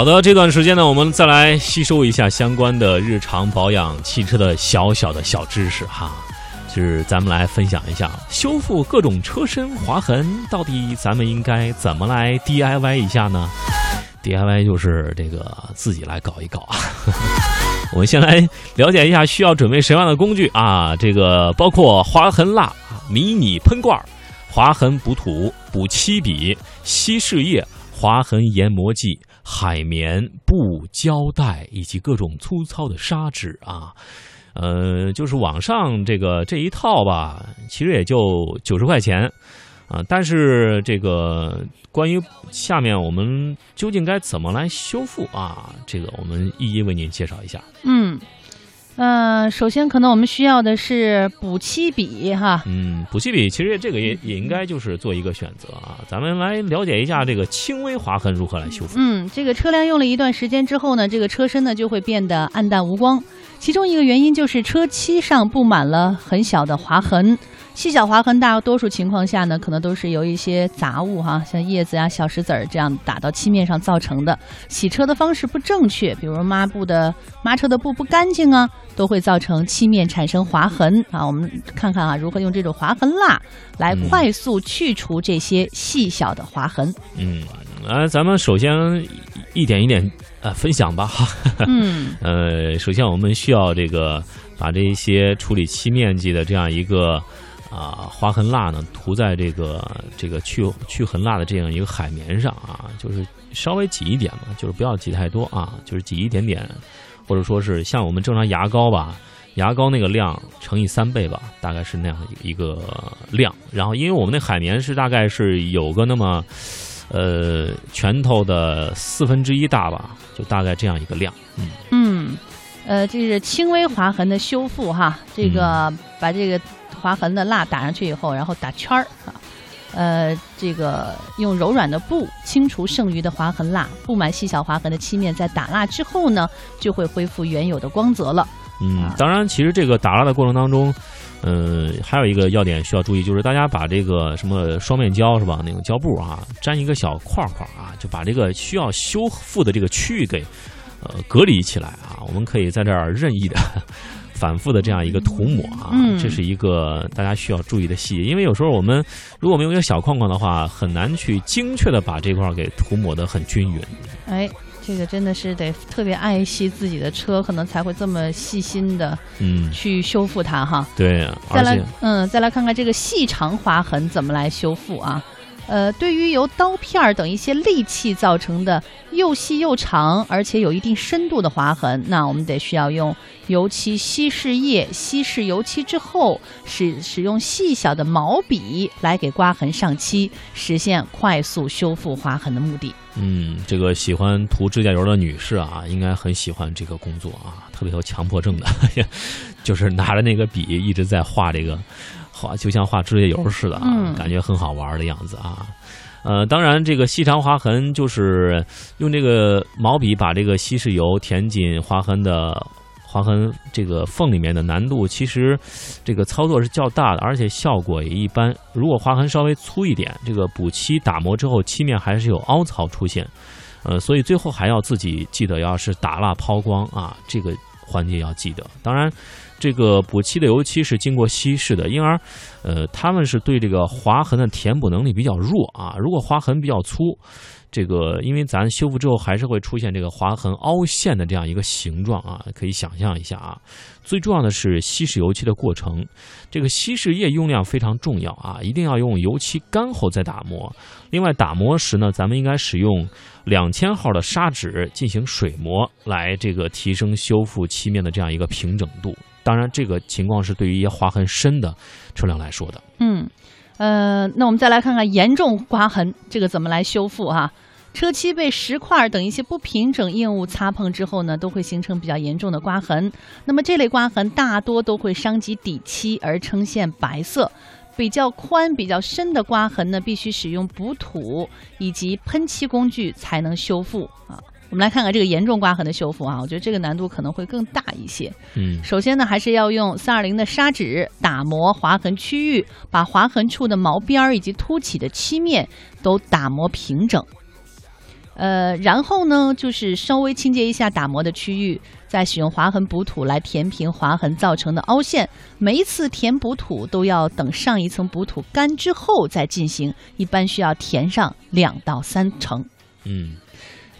好的，这段时间呢，我们再来吸收一下相关的日常保养汽车的小小的小知识哈。就是咱们来分享一下修复各种车身划痕，到底咱们应该怎么来 DIY 一下呢？DIY 就是这个自己来搞一搞啊。我们先来了解一下需要准备什么样的工具啊？这个包括划痕蜡、迷你喷罐、划痕补土、补漆笔、稀释液、划痕研磨剂。海绵、布、胶带以及各种粗糙的砂纸啊，呃，就是网上这个这一套吧，其实也就九十块钱啊。但是这个关于下面我们究竟该怎么来修复啊，这个我们一一为您介绍一下。嗯。嗯，首先可能我们需要的是补漆笔哈。嗯，补漆笔其实这个也也应该就是做一个选择啊。咱们来了解一下这个轻微划痕如何来修复。嗯，这个车辆用了一段时间之后呢，这个车身呢就会变得暗淡无光，其中一个原因就是车漆上布满了很小的划痕。细小划痕，大多数情况下呢，可能都是由一些杂物哈，像叶子啊、小石子儿这样打到漆面上造成的。洗车的方式不正确，比如抹布的抹车的布不干净啊，都会造成漆面产生划痕啊。我们看看啊，如何用这种划痕蜡来快速去除这些细小的划痕。嗯，来，咱们首先一点一点呃分享吧哈。嗯，呃，首先我们需要这个把这一些处理漆面积的这样一个。啊，划痕蜡呢涂在这个这个去去痕蜡的这样一个海绵上啊，就是稍微挤一点嘛，就是不要挤太多啊，就是挤一点点，或者说是像我们正常牙膏吧，牙膏那个量乘以三倍吧，大概是那样的一个量。然后，因为我们那海绵是大概是有个那么呃拳头的四分之一大吧，就大概这样一个量。嗯嗯，呃，这是轻微划痕的修复哈，这个把这个。划痕的蜡打上去以后，然后打圈儿啊，呃，这个用柔软的布清除剩余的划痕蜡，布满细小划痕的漆面，在打蜡之后呢，就会恢复原有的光泽了。嗯，当然，其实这个打蜡的过程当中，呃，还有一个要点需要注意，就是大家把这个什么双面胶是吧，那种胶布啊，粘一个小块块啊，就把这个需要修复的这个区域给呃隔离起来啊，我们可以在这儿任意的。反复的这样一个涂抹啊，这是一个大家需要注意的细节，因为有时候我们如果没有一个小框框的话，很难去精确的把这块给涂抹的很均匀。哎，这个真的是得特别爱惜自己的车，可能才会这么细心的嗯去修复它哈。对，再来嗯，再来看看这个细长划痕怎么来修复啊。呃，对于由刀片儿等一些利器造成的又细又长，而且有一定深度的划痕，那我们得需要用油漆稀释液稀释油漆之后，使使用细小的毛笔来给刮痕上漆，实现快速修复划痕的目的。嗯，这个喜欢涂指甲油的女士啊，应该很喜欢这个工作啊，特别有强迫症的，就是拿着那个笔一直在画这个。画就像画指甲油似的啊，感觉很好玩的样子啊。呃，当然，这个细长划痕就是用这个毛笔把这个稀释油填进划痕的划痕这个缝里面的难度，其实这个操作是较大的，而且效果也一般。如果划痕稍微粗一点，这个补漆打磨之后漆面还是有凹槽出现，呃，所以最后还要自己记得要是打蜡抛光啊，这个环节要记得。当然。这个补漆的油漆是经过稀释的，因而，呃，他们是对这个划痕的填补能力比较弱啊。如果划痕比较粗，这个因为咱修复之后还是会出现这个划痕凹陷的这样一个形状啊，可以想象一下啊。最重要的是稀释油漆的过程，这个稀释液用量非常重要啊，一定要用油漆干后再打磨。另外打磨时呢，咱们应该使用两千号的砂纸进行水磨，来这个提升修复漆面的这样一个平整度。当然，这个情况是对于一些划痕深的车辆来说的。嗯，呃，那我们再来看看严重刮痕这个怎么来修复哈？车漆被石块等一些不平整硬物擦碰之后呢，都会形成比较严重的刮痕。那么这类刮痕大多都会伤及底漆而呈现白色。比较宽、比较深的刮痕呢，必须使用补土以及喷漆工具才能修复啊。我们来看看这个严重刮痕的修复啊，我觉得这个难度可能会更大一些。嗯，首先呢，还是要用三二零的砂纸打磨划痕区域，把划痕处的毛边儿以及凸起的漆面都打磨平整。呃，然后呢，就是稍微清洁一下打磨的区域，再使用划痕补土来填平划痕造成的凹陷。每一次填补土都要等上一层补土干之后再进行，一般需要填上两到三层。嗯。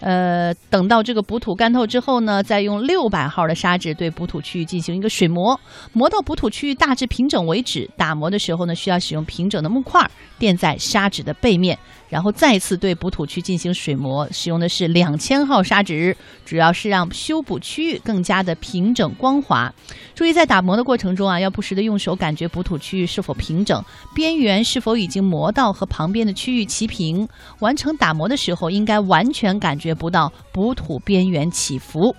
呃，等到这个补土干透之后呢，再用六百号的砂纸对补土区域进行一个水磨，磨到补土区域大致平整为止。打磨的时候呢，需要使用平整的木块垫在砂纸的背面，然后再次对补土区进行水磨，使用的是两千号砂纸，主要是让修补区域更加的平整光滑。注意在打磨的过程中啊，要不时的用手感觉补土区域是否平整，边缘是否已经磨到和旁边的区域齐平。完成打磨的时候，应该完全感觉。不到补土边缘起伏，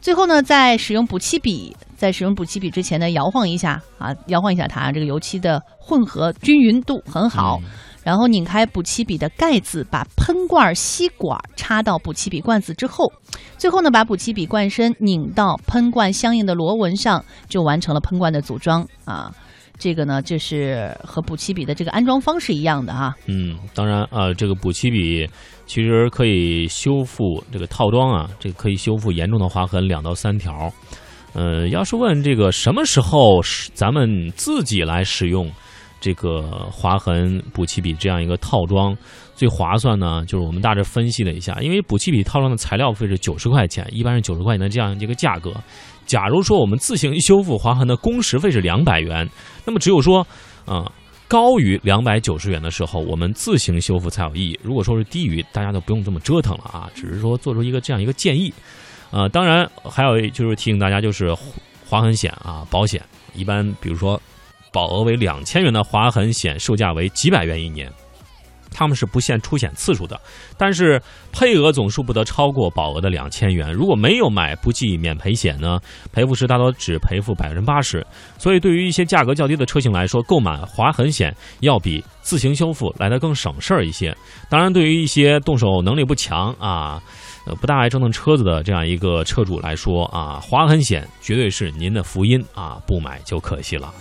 最后呢，在使用补漆笔，在使用补漆笔之前呢，摇晃一下啊，摇晃一下它，这个油漆的混合均匀度很好。然后拧开补漆笔的盖子，把喷罐吸管插到补漆笔罐子之后，最后呢，把补漆笔罐身拧到喷罐相应的螺纹上，就完成了喷罐的组装啊。这个呢，就是和补漆笔的这个安装方式一样的哈。嗯，当然啊，这个补漆笔其实可以修复这个套装啊，这个可以修复严重的划痕两到三条。呃，要是问这个什么时候是咱们自己来使用这个划痕补漆笔这样一个套装最划算呢？就是我们大致分析了一下，因为补漆笔套装的材料费是九十块钱，一般是九十块钱的这样一个价格。假如说我们自行修复划痕的工时费是两百元，那么只有说，啊，高于两百九十元的时候，我们自行修复才有意义。如果说是低于，大家都不用这么折腾了啊，只是说做出一个这样一个建议。呃，当然还有就是提醒大家，就是划痕险啊，保险一般，比如说保额为两千元的划痕险，售价为几百元一年。他们是不限出险次数的，但是配额总数不得超过保额的两千元。如果没有买不计免赔险呢，赔付时大多只赔付百分之八十。所以对于一些价格较低的车型来说，购买划痕险要比自行修复来的更省事儿一些。当然，对于一些动手能力不强啊，呃不大爱折腾车子的这样一个车主来说啊，划痕险绝对是您的福音啊，不买就可惜了。